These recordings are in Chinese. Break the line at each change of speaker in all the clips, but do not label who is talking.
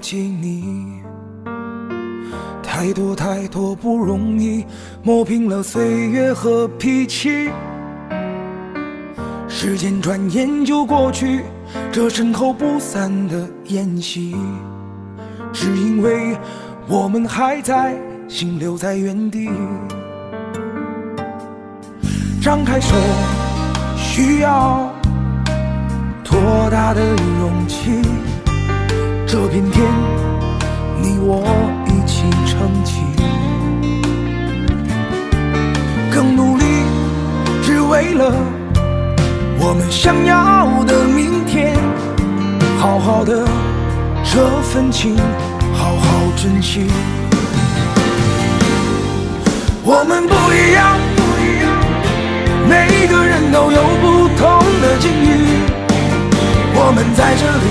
更了解你？太多太多不容易，磨平了岁月和脾气。时间转眼就过去，这身后不散的宴席，只因为我们还在，心留在原地。张开手，需要。多大的勇气？这片天，你我一起撑起。更努力，只为了我们想要的明天。好好的这份情，好好珍惜。我们不一样，不一样，每个人都有不同的境遇。我们在这里，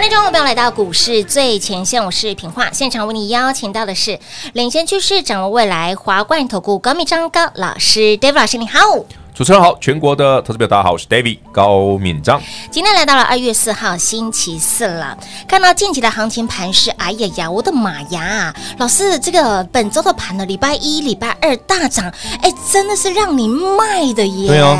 欢迎中朋友来到股市最前线，我是平化，现场为你邀请到的是领先趋势、掌握未来华冠投顾高敏章高老师，David 老师你好，
主持人好，全国的投资表大家好，我是 David 高敏章。
今天来到了二月四号星期四了，看到近期的行情盘势，哎呀呀，我的妈呀，老师这个本周的盘呢，礼拜一、礼拜二大涨，哎，真的是让你卖的耶。
对哦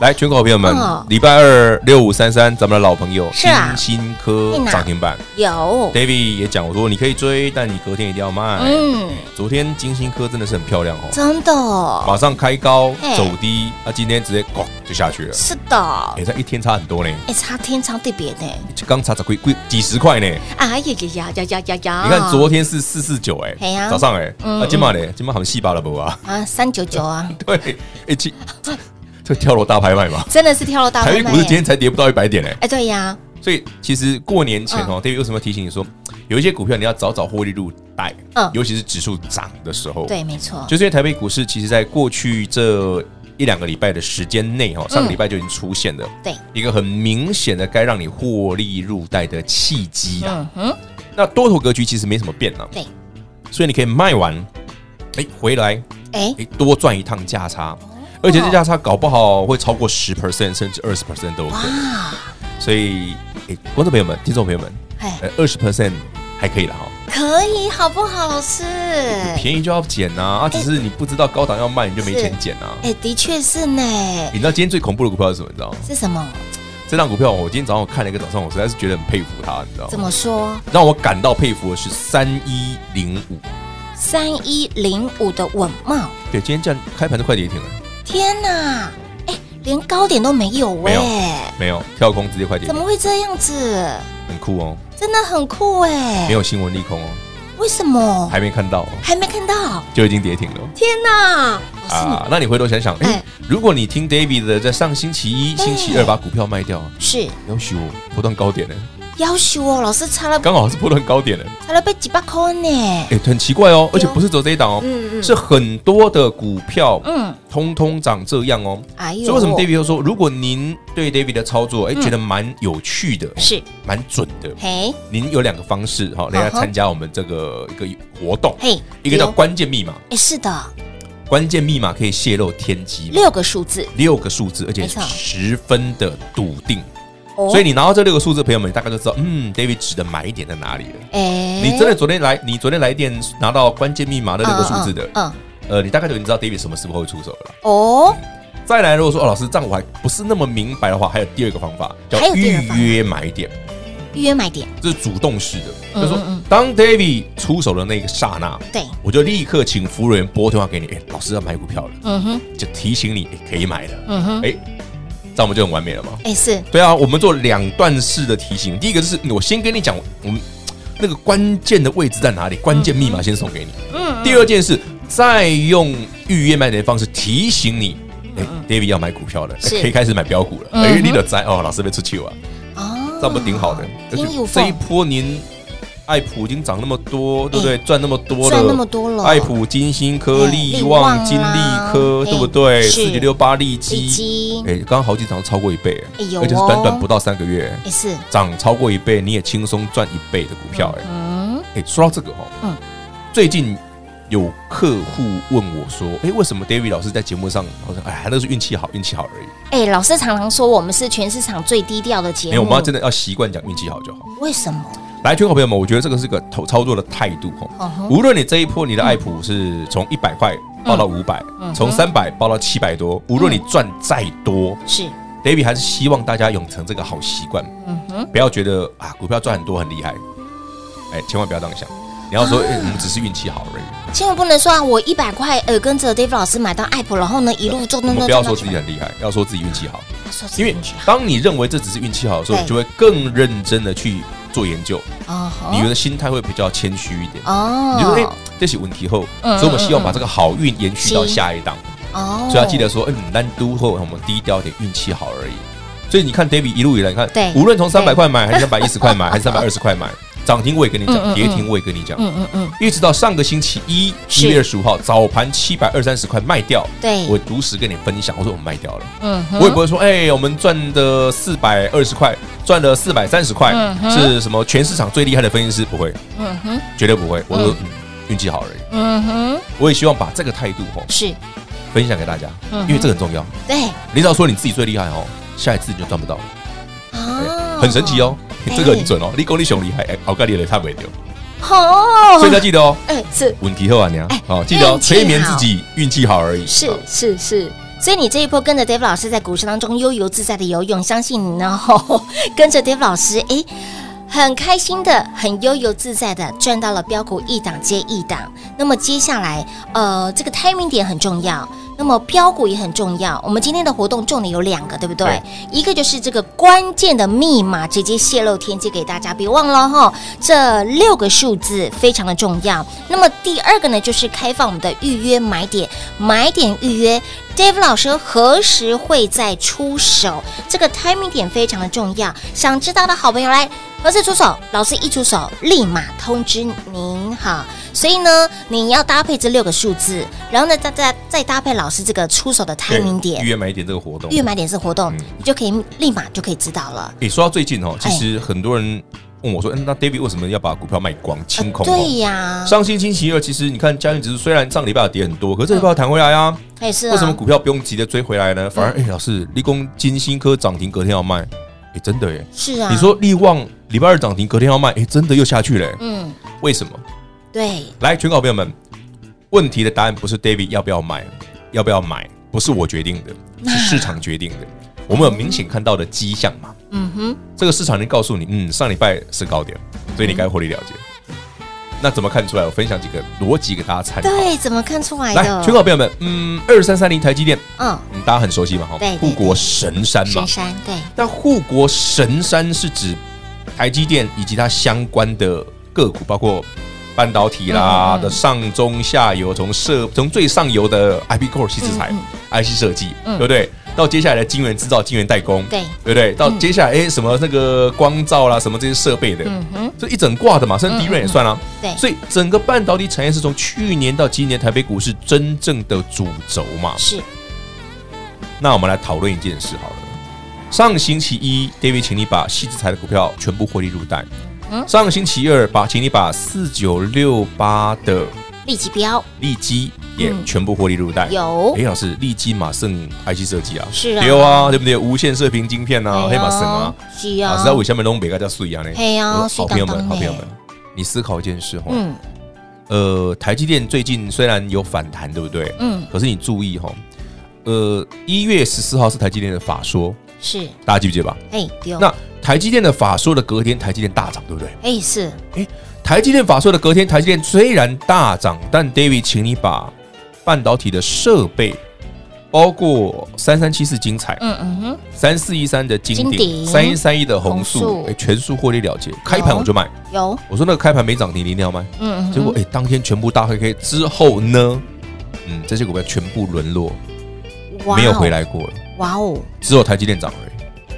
来，全国好朋友们，
哦
礼拜二六五三三，咱们的老朋友
是啊。
金星科涨停板。
有
，，David 也讲我说你可以追，但你隔天一定要卖。
嗯，
昨天金星科真的是很漂亮哦，
真的。哦，
马上开高
嘿
走低，啊，今天直接咣就下去了，
是的，
哎，这一天差很多呢，
哎，差天差地别呢，
刚差才贵贵几十块呢。
哎呀呀呀呀呀。呀呀！
你看昨天是四四九哎早上哎，
嗯
啊今晚呢，今晚好像四八了不啊？
啊三九九啊，
对，哎今 这跳楼大拍卖嘛，
真的是跳楼大拍卖。
台北股市今天才跌不到一百点哎，
哎，对呀，
所以其实过年前
嗯。
哦，David 为什么提醒你说，有一些股票你要早早获利入袋，
嗯。
尤其是指数涨的时候，
对，没错，
就是因为台北股市其实在过去这一两个礼拜的时间内哈，上个礼拜就已经出现了
对，
一个很明显的该让你获利入袋的契机啊。
嗯哼，
那多头格局其实没什么变啊，
对，
所以你可以卖完，哎，回来，
哎，
哎，多赚一趟价差，而且这价差搞不好会超过十 percent 甚至二十 percent 都有可能。
哇，
所以，哎，观众朋友们、听众朋友们，
哎，
呃，二十 percent 还可以了哈，
可以好不好，老师？
便宜就要捡呐，啊，只是你不知道高档要卖，你就没钱捡啊。
哎，的确是呢，
你知道今天最恐怖的股票是什么？你知道吗？
是什么？
这档股票，我今天早上我看了一个早上，我实在是觉得很佩服它，你知道
怎
吗？
么说？
让我感到佩服的是三一零五，
三一零五的稳茂，
对，今天这样开盘都快跌停了，
天哪！哎，连高点都没有哎，
没有跳空直接快跌停，
怎么会这样子？
很酷哦，
真的很酷哎！
没有新闻利空哦，
为什么
还没看到哦，
还没看到？
就已经跌停了。
天哪！
啊，那你回头想想，哎
哎，
如果你听 David 的，在上星期一、星期二把股票卖掉，
是
要许我不断高点呢，
要求哦，老师差了
刚好是波段高点呢，
差了被几百块呢。
哎，很奇怪哦，而且不是只有这一档哦，
嗯嗯。
是很多的股票，
嗯，
通通长这样哦。
哎呦，
所以为什么 David 又说，如果您对 David 的操作，哎，
嗯
觉得蛮有趣的，
是。
蛮准的，
嘿。
您有两个方式哈，
来
参加我们这个一个活动，
嘿，
一个叫
有。
关键密码，
哎是的，
关键密码可以泄露天机嘛，
六个数字，
六个数字，而且十分的笃定。
哦。
所以你拿到这六个数字，朋友们，你大概就知道，嗯，David 指的买点在哪里了。
哎，
你真的昨天来，你昨天来电拿到关键密码那六个数字的，
嗯，
呃，你大概就已经知道 David 什么时候会出手了啦。
哦，
再来，如果说哦，老师这样我还不是那么明白的话，还有第二个方法叫预约买点，
预约买点，
这是主动式的，
嗯
就是
说
当 David 出手的那个刹那，
对，
我就立刻请服务员拨电话给你，哎，老师要买股票了，
嗯哼，
就提醒你，哎，可以买了，
嗯哼，
哎，这样我们就很完美了嘛。
哎是，
对啊，我们做两段式的提醒。第一个就是我先跟你讲，我们 那个关键的位置在哪里，关键密码先送给你。
嗯，
第二件事，再用预约卖点的方式提醒你，哎，David 要买股票了，可以开始买标股了。哎，你的在哦，老师被出去了，
哦，
这样不挺好的。这一，波您爱普已经涨那么多，对不对？赚那么多了，
赚那么多了，
爱普、金星科、
哎
利
利旺
旺、金利科，
啦
对不对？四九六八利
利
基，
基，
哎，刚刚好几涨超过一倍，
哎有
而且是短短不到三个月，
哎是，
涨超过一倍，你也轻松赚一倍的股票，哎，
嗯，
哎，说到这个哦，
嗯。
最近有客户问我说，哎，为什么 David 老师在节目上好像哎，那是运气好，运气好而已，
哎，老师常常说我们是全市场最低调的节目，
没有，我们要真的要习惯讲运气好就好。
为什么？
来，全国朋友们，我觉得这个是个投操作的态度哦。无论你这一波你的爱普是从一百块报到五百、
嗯
从三百报到七百多，无论你赚再多、
是
，d a v i d 还是希望大家养成这个好
习惯，
不要觉得啊股票赚很多很厉害，哎，千万不要这样想。你要说，哎，我们只是运气好而已。
千万不能说啊，我一百块呃跟着 David 老师买到爱普，然后呢一路做
不要说自己很厉害，要说自己运气好。因为当你认为这只是运气好的时候，你就会更认真的去做研究，
哦
你的心态会比较谦虚一点。
哦，
你就说，哎，这些问题后，
嗯
所以我们希望把这个好运延续到下一档。
哦，
所以要记得说，嗯，单都或我们低调点，运气好而已。所以你看，David 一路以来，你看，
对。
无论从三百块买，还是三百一十块买，还是三百二十块买，涨停我也跟你讲，跌停我也跟你讲，
嗯嗯嗯，
一直到上个星期一，一月二十五号早盘七百二三十块卖掉，
对，
我如实跟你分享，我说我们卖掉了，
嗯哼，
我也不会说，哎，我们赚的四百二十块，赚了四百三十
块
是什么全市场最厉害的分析师？不会，
嗯哼，
绝对不会。我说，嗯，运气好而已。
嗯哼，
我也希望把这个态度吼
是，
分享给大家，
嗯
因为这个很重要。
对，
你只要说你自己最厉害哦，下一次你就赚不到了，
啊。
很神奇哦，
哎
这个很准哦。你讲你熊厉害，哎，好咖喱的差不多，
好，
所以要记得哦，
哎是
运气好啊，娘
哎
哦，记得哦，催眠自己，运气好而已。
是是是，所以你这一波跟着 Dave 老师在股市当中悠游自在的游泳，相信你呢，跟着 Dave 老师，哎，很开心的，很悠游自在的赚到了标股一档接一档。那么接下来，呃，这个 timing 点很重要。那么标股也很重要。我们今天的活动重点有两个，对不对？对，一个就是这个关键的密码直接泄露天机给大家，别忘了哈，这六个数字非常的重要。那么第二个呢，就是开放我们的预约买点，买点预约，Dave 老师何时会再出手？这个 timing 点非常的重要。想知道的好朋友来，何时出手？老师一出手，立马通知您哈。所以呢，你要搭配这六个数字，然后呢，再再再搭配老师这个出手的 timing 点，
预约买点这个活动，
预约买点这个活动，嗯、你就可以立马就可以知道了。
诶，说到最近哦，其实很多人问我说，嗯，那 David 为什么要把股票卖光清空？
对呀，
上星期二，其实你看加权指数虽然上礼拜有跌很多，可是这礼拜要弹回来啊。
哎，是。
为什么股票不用急着追回来呢？反而，哎，老师，立功金星科涨停，隔天要卖，哎，真的耶。
是啊。
你说力旺礼拜二涨停，隔天要卖，哎，真的又下去了。嗯。为什么？
对，
来，全港朋友们，问题的答案不是 David 要不要买，要不要买，不是我决定的，是市场决定的。我们有明显看到的迹象嘛？嗯哼，这个市场已经告诉你，嗯，上礼拜是高点，所以你该获利了结。那怎么看出来？我分享几个逻辑给大家参考。
对，怎么看出来的？
来，全国朋友们，嗯，二三三零台积电，嗯，大家很熟悉嘛？哈，
对，
护国神山嘛，
神山，对。
那护国神山是指台积电以及它相关的个股，包括。半导体啦的上中下游，从设从最上游的 IP Core 矽智财 IC 设计，对不对？到接下来的晶圆制造、晶圆代工，对，对不对？到接下来哎，什么那个光照啦，什么这些设备的，嗯哼，这一整挂的嘛，甚至 DRAM 也算啊。对，所以整个半导体产业是从去年到今年台北股市真正的主轴嘛。是。那我们来讨论一件事好了。上星期一，David 请你把矽智财的股票全部获利入袋。上星期二，把请你把四九六八的
利基标
利基也全部获利入袋。
有，
哎，老师，利基马胜 IC 设计啊，
是啊，
有啊，对不对？无线射频晶片啊，黑马胜啊，
是啊。
知道为什么东北叫碎啊呢？
嘿啊，
好朋友们，好朋友们，你思考一件事哈，嗯，呃，台积电最近虽然有反弹，对不对？嗯，可是你注意哈，呃，一月十四号是台积电的法说，是，大家记不记得吧？哎，对。那台积电的法说的隔天，台积电大涨，对不对？
哎，是。哎，
台积电法说的隔天，台积电虽然大涨，但 David，请你把半导体的设备，包括三三七四精彩，嗯嗯哼，三四一三的金鼎，三一三一的红素，哎，全数获利了结。开盘我就卖。有。我说那个开盘没涨停，你一定要卖。嗯嗯。结果哎，当天全部大黑 K 之后呢，嗯，这些股票全部沦落，没有回来过了。哇哦。只有台积电涨而已。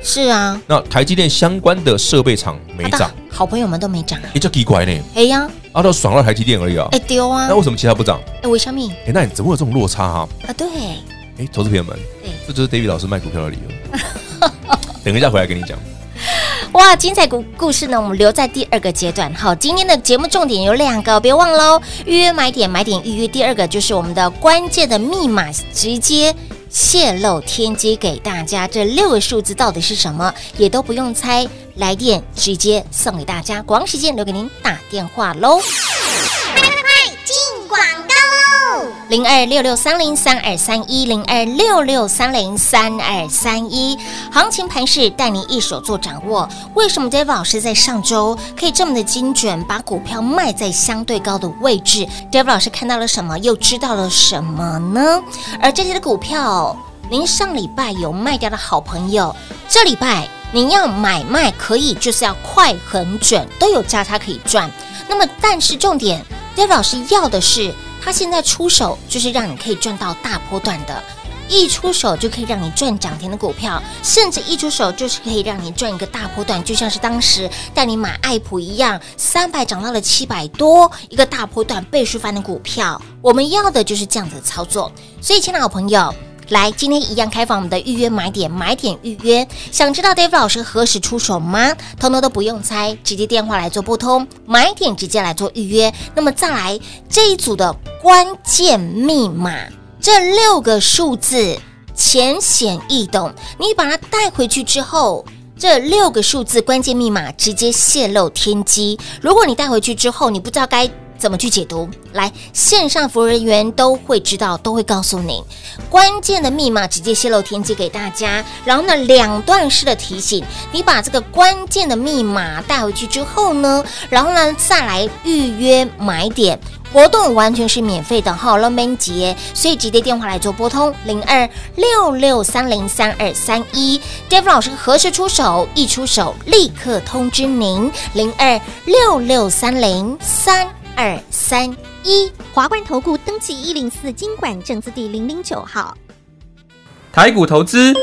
是啊，
那台积电相关的设备厂没涨，
好朋友们都没涨啊，
你叫奇怪呢？
哎呀，
啊都爽了台积电而已啊，
哎丢啊，
那为什么其他不涨？
哎为什么？
哎，那你怎么会有这种落差啊？
啊对，
哎，投资朋友们，这就是 David 老师卖股票的理由。等一下回来跟你讲。
哇，精彩故故事呢，我们留在第二个阶段。好，今天的节目重点有两个，别忘喽，预约买点买点预约。第二个就是我们的关键的密码，直接。泄露天机给大家，这六个数字到底是什么？也都不用猜，来电直接送给大家。广时间留给您打电话喽。零二六六三零三二三一零二六六三零三二三一，行情盘势带您一手做掌握。为什么 David 老师在上周可以这么的精准，把股票卖在相对高的位置？David 老师看到了什么，又知道了什么呢？而这些的股票，您上礼拜有卖掉的好朋友，这礼拜你要买卖可以，就是要快很准，都有价差可以赚。那么，但是重点，David 老师要的是。他现在出手就是让你可以赚到大波段的，一出手就可以让你赚涨停的股票，甚至一出手就是可以让你赚一个大波段，就像是当时带你买爱普一样，三百涨到了七百多，一个大波段倍数翻的股票。我们要的就是这样的操作。所以，亲爱的好朋友。来，今天一样开放我们的预约买点，买点预约。想知道 David 老师何时出手吗？通通都不用猜，直接电话来做拨通，买点直接来做预约。那么再来这一组的关键密码，这六个数字浅显易懂，你把它带回去之后，这六个数字关键密码直接泄露天机。如果你带回去之后，你不知道该。怎么去解读？来，线上服务人员都会知道，都会告诉你关键的密码，直接泄露天机给大家。然后呢，两段式的提醒，你把这个关键的密码带回去之后呢，然后呢，再来预约买点。活动完全是免费的，好了，没急，所以直接电话来做拨通零二六六三零三二三一，David 老师何时出手？一出手立刻通知您零二六六三零三二三一，
华冠投顾登记一零四经管证字第零零九号，
台股投资，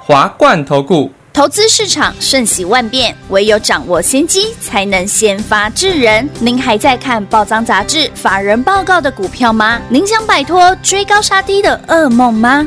华冠投顾。
投资市场瞬息万变，唯有掌握先机，才能先发制人。您还在看报章杂志、法人报告的股票吗？您想摆脱追高杀低的噩梦吗？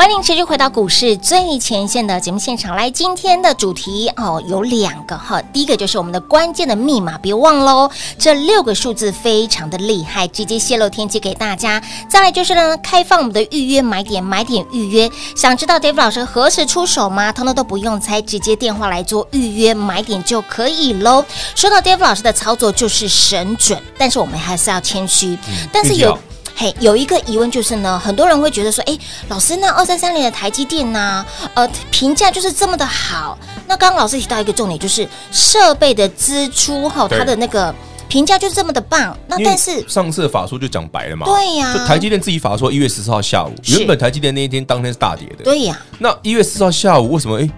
欢迎持续回到股市最前线的节目现场来，今天的主题哦有两个哈，第一个就是我们的关键的密码，别忘喽，这六个数字非常的厉害，直接泄露天机给大家。再来就是呢，开放我们的预约买点，买点预约，想知道 David 老师何时出手吗？通通都不用猜，直接电话来做预约买点就可以喽。说到 David 老师的操作就是神准，但是我们还是要谦虚，嗯、但是有。嘿，有一个疑问就是呢，很多人会觉得说，哎，老师，那二三三零的台积电呢，呃，评价就是这么的好。那刚刚老师提到一个重点，就是设备的支出哈，它的那个评价就是这么的棒。那但是
上次的法说就讲白了嘛，
对呀，
就台积电自己法说一月十四号下午，原本台积电那一天当天是大跌的，
对呀。
那一月四号下午为什么哎？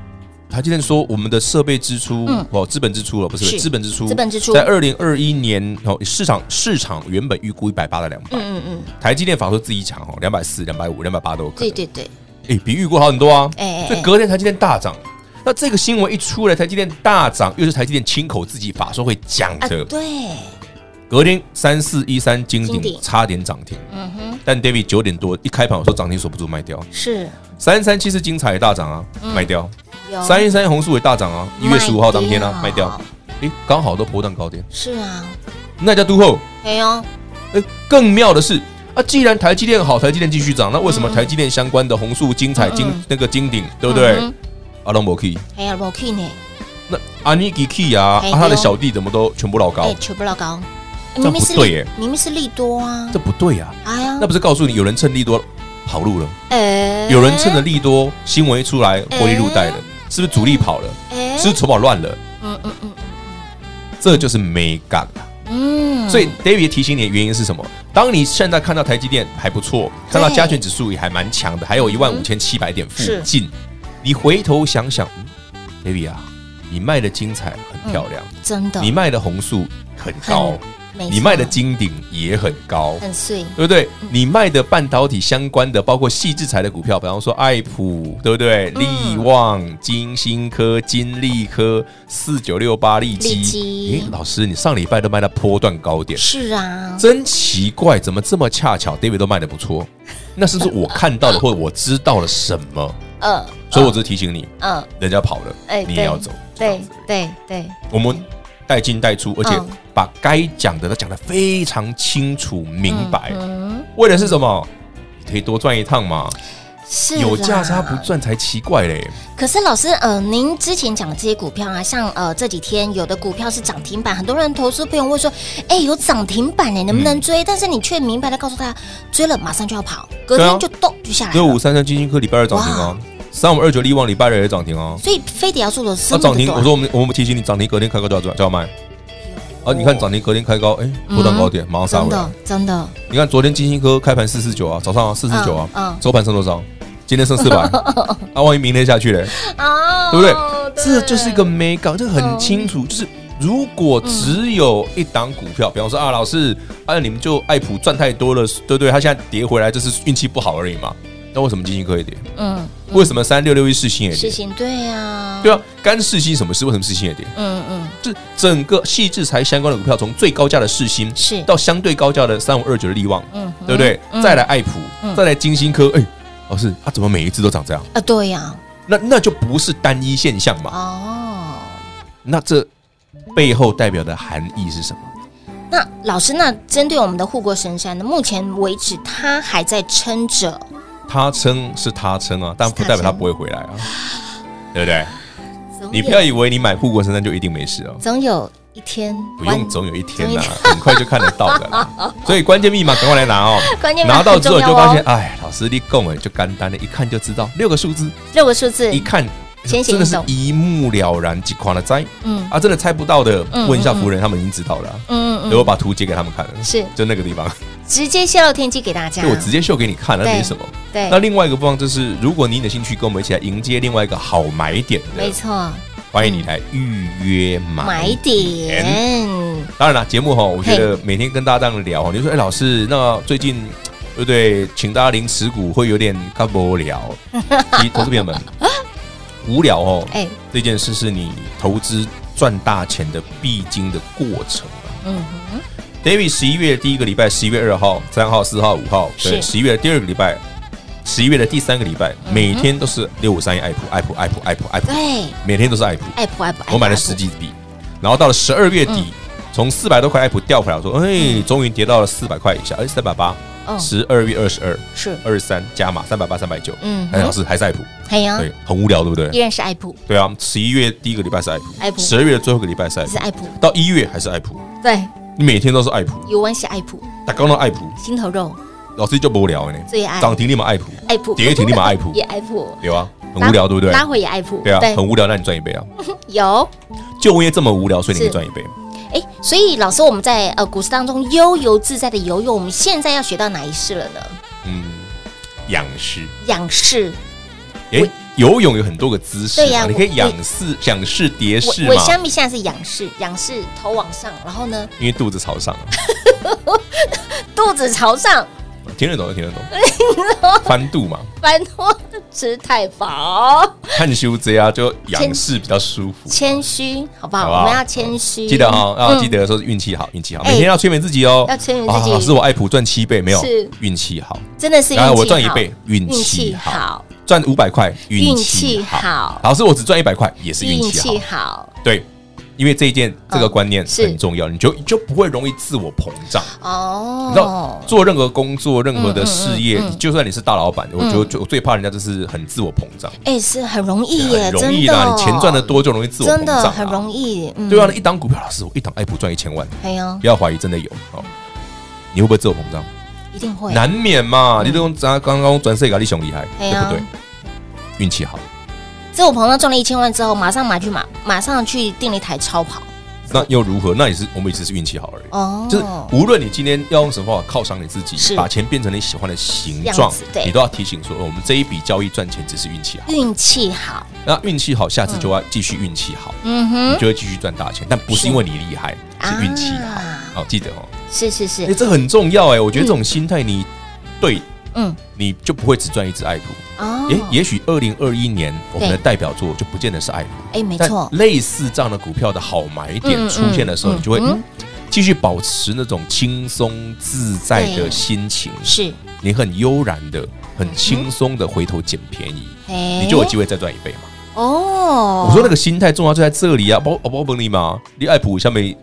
他今天说我们的设备支出哦，资本支出了，不是资本支出，
资本支出。
在二零二一年哦，市场市场原本预估一百八到两百，
嗯嗯，
台积电法说自己抢哦，两百四、两百五、两百八都有可能，
对对对，
哎，比预估好很多啊，所以隔天台积电大涨，那这个新闻一出来，台积电大涨，又是台积电亲口自己法说会讲的，
对，
隔天三四一三金鼎差点涨停，嗯哼，但 David 九点多一开盘我说涨停锁不住卖掉，
是。
三三七是精彩大涨啊，卖掉。三一三红树也大涨啊！一月十五号当天啊，卖掉，诶，刚好都波段高点。
是啊，
那家都后。
没有。
诶，更妙的是啊，既然台积电好，台积电继续涨，那为什么台积电相关的红树、精彩、金那个金鼎，对不对？阿龙伯 key，
哎呀，博 key 呢？
那阿尼基 key 啊，他的小弟怎么都全部老高？
全部老高，
这不对耶！
明明是利多啊，
这不对呀！
哎呀，
那不是告诉你有人趁利多跑路了？哎，有人趁着利多新闻一出来，获利入袋了。是不是主力跑了？哎、是不是筹码乱了？嗯嗯嗯，这就是没干。嗯，所以 David 提醒你的原因是什么？当你现在看到台积电还不错，看到加权指数也还蛮强的，还有一万五千七百点附近，你回头想想，David 啊，你卖的精彩很漂亮，
真的，
你卖的红树很高。你卖的金鼎也很高，
很碎，
对不对？你卖的半导体相关的，包括细制材的股票，比方说爱普，对不对？力旺、金星科、金利科、四九六八利基。诶，老师，你上礼拜都卖到波段高点，
是啊，
真奇怪，怎么这么恰巧？David 都卖的不错，那是不是我看到了，或者我知道了什么？嗯，所以我只是提醒你，嗯，人家跑了，哎，你也要走，
对对对，
我们。带进带出，而且把该讲的都讲得非常清楚明白。为的是什么？你可以多赚一趟嘛。是有价差不赚才奇怪嘞。
可是老师，呃，您之前讲的这些股票啊，像呃这几天有的股票是涨停板，很多人投资朋友会说，哎，有涨停板呢，能不能追？但是你却明白的告诉他，追了马上就要跑，隔天就动就下来。
六五三三晶心科礼拜二涨停哦。三五二九力旺礼拜二也涨停哦，
所以非得要做的是
涨停。我说我们我们提醒你，涨停隔天开高就要赚就要卖。啊，你看涨停隔天开高，哎，波段高点马上杀回来。
真的，
你看昨天金星科开盘四四九啊，早上四四九啊，嗯，收盘剩多少？今天剩四百。啊，万一明天下去嘞？啊，对不对？这就是一个没搞，这个很清楚，就是如果只有一档股票，比方说啊，老师，啊，你们就爱普赚太多了，对不对？他现在跌回来，就是运气不好而已嘛。那为什么金星科也跌？
嗯，
为什么三六六一四星也跌？
四星对呀，
对啊，干四星什么事？为什么四星也跌？
嗯嗯，
就是整个矽智财相关的股票，从最高价的四星
是
到相对高价的三五二九的利旺，
嗯，
对不对？
嗯
再来爱普，
嗯
再来金星科，哎，老师，它怎么每一只都长这样？
啊，对呀，
那那就不是单一现象嘛？
哦，
那这背后代表的含义是什么？
那老师，那针对我们的护国神山呢？目前为止，它还在撑着，
他称是他称啊，但不代表他不会回来啊，对不
对？
你不要以为你买护国神山就一定没事哦，
总有一天
不用总有一天
呐
很快就看得到的啦。所以关键密码赶快来拿哦，拿到之
后
就发现，哎，老师你讲哎就干单的，一看就知道六个数字，
六个数字。
一，看真的是一目了然，几款的灾。
嗯。
啊，真的猜不到的，
嗯
问一下夫人，他们已经知道了嗯。
嗯
所以我把图截给他们看了，
是。
就那个地方，
直接泄露天机给大家。
就，我直接秀给你看，那
对。
没什么。
对。
那，另外一个部分就是，如果你有兴趣跟我们一起来迎接另外一个好买点的，
没错，
欢迎你来预约买
买点，
当然了，节目哈，我觉得每天跟大家这样聊，你就说，哎，老师，那最近对不对？请大家零持股会有点干无聊。其实 投资朋友们，无聊哦，
哎，
这件事是你投资赚大钱的必经的过程啊。
嗯哼
，David 十一月第一个礼拜，十一月二号、三号、四号、五号，对，
是。
十一月的第二个礼拜，十一月的第三个礼拜，每天都是六五三一爱普、爱普、爱普、爱普、爱普，
对，
每天都是爱普。
爱普爱普，
我买了十几笔，然后到了十二月底，
嗯。
从四百多块爱普掉回来，我说，哎，终于跌到了四百块以下，哎，三百八，
哦，
十二月二十二、
是，
二十三加码三百八、三百九，
嗯。
哎，老师还是爱普，
嘿呀，
对，很无聊，对不
对？
依？
然是爱普，
对啊，十一月第一个礼拜是爱普，
爱普。
十二月的最后一个礼拜是爱普，
是爱普，
到一月还是爱普，
对，
你每天都是爱普，
有关系爱普，
打刚到爱普，
心头肉。
老师就无聊呢。
最爱。
涨停立马爱普，
爱普，
跌停立马爱普。
也爱普，
有啊，很无聊，对不对？
拉回也爱普，
对啊，很无聊，那你赚一倍啊！
有。
就因为这么无聊，所以你可以赚一倍。
哎，所以老师，我们在呃股市当中悠游自在的游泳，我们现在要学到哪一式了呢？
嗯，仰视，
仰视，
哎，游泳有很多个姿势
对呀
嘛，你可以仰视、仰视、蝶式
我
嘛，
下面现在是仰视，仰视头往上，然后呢？
因为肚子朝上啊，
肚子朝上，
听得懂就听得懂，翻肚嘛，
翻多吃太饱，
看修这样，就仰视比较舒服。
谦虚，好不好？我们要谦虚，
记得哈，要
嗯。
记得说是运气好，运气好，
哎。
每天要催眠自己哦。
要催眠自己。
啊老师，我爱普赚七倍，没有？
是。
运气好。
真的是
然后
好，
我赚一倍，运
运
气
气
好。
好，
赚五百块，运
运气
气
好。
好。老师，我只赚一百块，也是
运
气。好。对，因为这一件这个观念
是
很重要，你就你就不会容易自我膨胀。
哦。
你知道，做任何工作、任何的事
业
就算你是大老板，我就就我最怕人家就是很自我膨胀，
哎，是很容易耶，
很容易啦。你钱赚的多就容易自我膨
真的
胀，
很容。易，嗯
对啊，一档股票，老师，我一档爱普赚一千万，
哎呀，
不要怀疑，真的有哦。你会不会自我膨胀？
一定会
难免嘛。你都用咱刚刚转世给你熊厉害，对不对？运气好，
自我朋友赚了一千万之后，马上买去买，马上去订了一台超跑。
那又如何？那也是我们也只是运气好而已。
哦，
就是无论你今天要用什么方法犒赏你自己，把钱变成你喜欢的形
状对，
你都要提醒说，哦我们这一笔交易赚钱只是运气好。
运气好，
那运气好，下次就要继续运气好，
嗯哼，
你就会继续赚大钱。但不是因为你厉害，是运气好
啊。
好，记得哦。
是是是
哎，，这很重要哎，我觉得这种心态你对，
嗯，
你就不会只赚一只爱普。
哦，
也也许二零二一年我们的代表作就不见得是爱普。
哎，没
但
错，
类似这样的股票的好买点
嗯
出现的时候，
嗯
你就会继续保持那种轻松自在的心情，
是，
你很悠然的、很轻松的回头捡便宜，
哎
你就有机会再赚一倍嘛。
哦。
我说那个心态重要就在这里啊，包包本你嘛，你爱普下面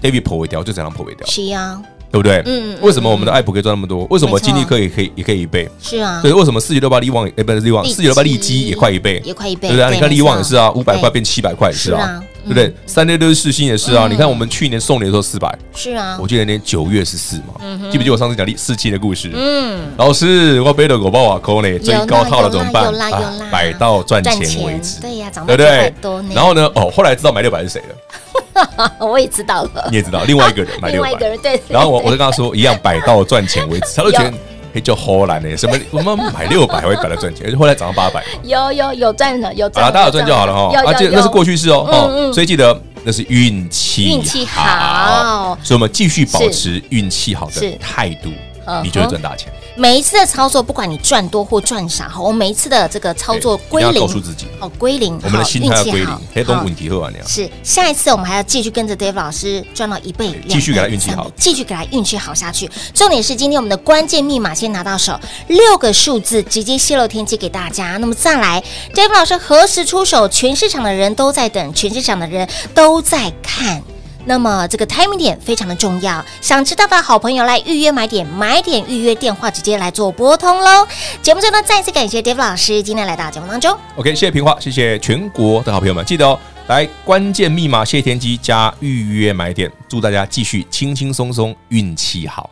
David 破尾掉就怎样破尾掉，
是呀，
对不对？
嗯嗯
为什么我们的爱普可以赚那么多？为什
么
金立科也可以也可以一倍？
是啊，
对，为什么四九六八利旺哎不是利旺四九六八利
基
基也快一倍？
也快一倍，
对不对？你看利旺也是啊，五百
块
变七百块是啊，对不对？三六六四星也是啊，
嗯。
你看我们去年送你的时候四百，
是啊。
我，记得那年九月十四嘛，记不记得我上次讲四期的故事？
嗯，
老师，我背了狗包瓦扣呢，最高套了怎
么办？
啊摆到赚
赚
钱为止，
对呀，涨到
对？不对
多呢。？
然后呢，哦，后来知道买六百是谁了，
我也知道了，
你也知道，另外一个人买六百，
对，
然后我我就跟他说一样摆到赚钱为止，他都觉得 嘿就荷兰呢，什么我们买六百会搞到赚钱，后来涨到八百。
有有有赚了，有
赚大家有赚就好了哈。
有有
啊，
这
那是过去式哦，
嗯
哦，
嗯
所以记得那是运气
运气好。
所以我们继续保持运气好的态度，
嗯
你就会赚大钱。
每一次的操作，不管你赚多或赚少，好，我每一次的这个操作归零，
对一定要告诉自己
好归零，
我们的心态要归零
好运气好，
黑洞
好
问题喝完了。
是下一次我们还要继续跟着 Dave 老师赚到一倍，
继续给他运气好
继续给他运气好下去。重点是今天我们的关键密码先拿到手，六个数字直接泄露天机给大家。那么再来，Dave 老师何时出手？全市场的人都在等，全市场的人都在看。那么这个 timing 点非常的重要，想知道的好朋友来预约买点，买点预约电话直接来做拨通喽。节目最后呢，再次感谢 Dave 老师今天来到节目当中。
OK，谢谢平话，谢谢全国的好朋友们，记得哦，来关键密码谢天机加预约买点，祝大家继续轻轻松松，运气好。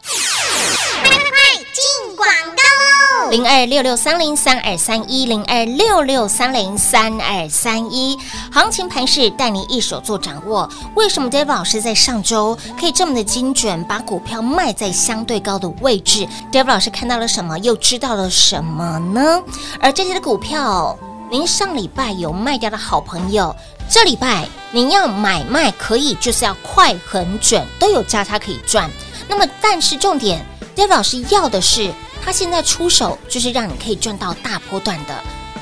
零二六六三零三二三一零二六六三零三二三一，行情盘势带你一手做掌握。为什么 David 老师在上周可以这么的精准，把股票卖在相对高的位置？David 老师看到了什么，又知道了什么呢？而这些的股票，您上礼拜有卖掉的好朋友，这礼拜您要买卖可以，就是要快很准，都有价差可以赚。那么，但是重点，David 老师要的是。他现在出手就是让你可以赚到大波段的，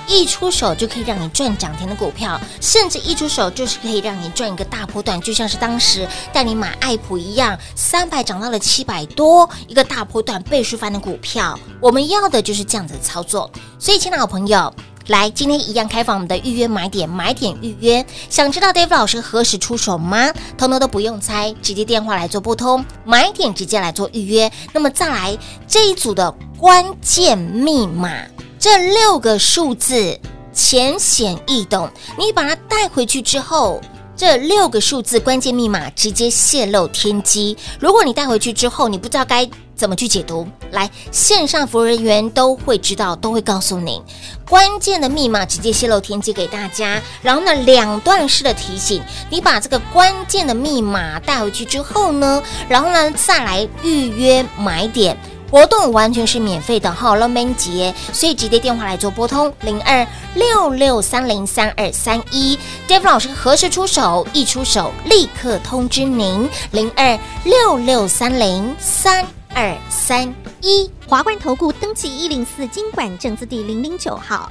一出手就可以让你赚涨停的股票，甚至一出手就是可以让你赚一个大波段，就像是当时带你买爱普一样，三百涨到了七百多，一个大波段倍数翻的股票。我们要的就是这样子的操作。所以，亲爱的好朋友，来，今天一样开放我们的预约买点，买点预约。想知道 Dave 老师何时出手吗？通通都不用猜，直接电话来做拨通，买点直接来做预约。那么再来这一组的。关键密码这六个数字浅显易懂，你把它带回去之后，这六个数字关键密码直接泄露天机。如果你带回去之后，你不知道该怎么去解读，来线上服务人员都会知道，都会告诉你关键的密码，直接泄露天机给大家。然后呢，两段式的提醒，你把这个关键的密码带回去之后呢，然后呢再来预约买点。活动完全是免费的，好了，没结，所以直接电话来做拨通零二六六三零三二三一，Dave 老师何时出手？一出手立刻通知您零二六六三零三二三一，
华冠投顾登记一零四金管证字第零零九号，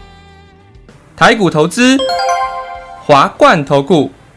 台股投资，华冠投顾。